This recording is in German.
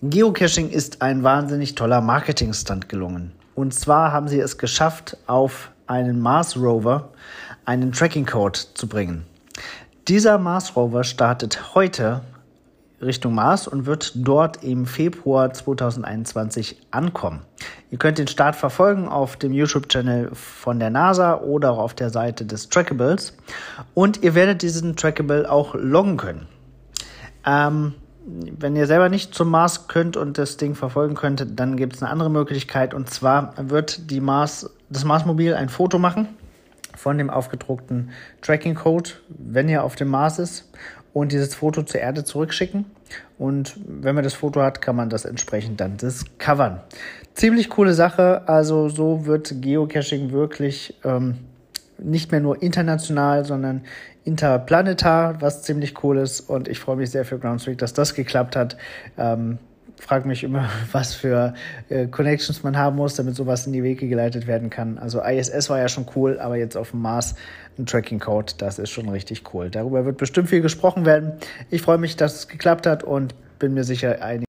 Geocaching ist ein wahnsinnig toller Marketingstand gelungen. Und zwar haben sie es geschafft, auf einen Mars Rover einen Tracking Code zu bringen. Dieser Mars Rover startet heute Richtung Mars und wird dort im Februar 2021 ankommen. Ihr könnt den Start verfolgen auf dem YouTube-Channel von der NASA oder auf der Seite des Trackables. Und ihr werdet diesen Trackable auch loggen können. Ähm, wenn ihr selber nicht zum Mars könnt und das Ding verfolgen könnt, dann gibt es eine andere Möglichkeit. Und zwar wird die Mars, das Marsmobil ein Foto machen von dem aufgedruckten Tracking Code, wenn ihr auf dem Mars ist, und dieses Foto zur Erde zurückschicken. Und wenn man das Foto hat, kann man das entsprechend dann discovern. Ziemlich coole Sache. Also so wird Geocaching wirklich ähm, nicht mehr nur international, sondern interplanetar, was ziemlich cool ist. Und ich freue mich sehr für Groundspeak, dass das geklappt hat. Ähm, frag mich immer, was für äh, Connections man haben muss, damit sowas in die Wege geleitet werden kann. Also ISS war ja schon cool, aber jetzt auf dem Mars ein Tracking Code, das ist schon richtig cool. Darüber wird bestimmt viel gesprochen werden. Ich freue mich, dass es geklappt hat und bin mir sicher, einige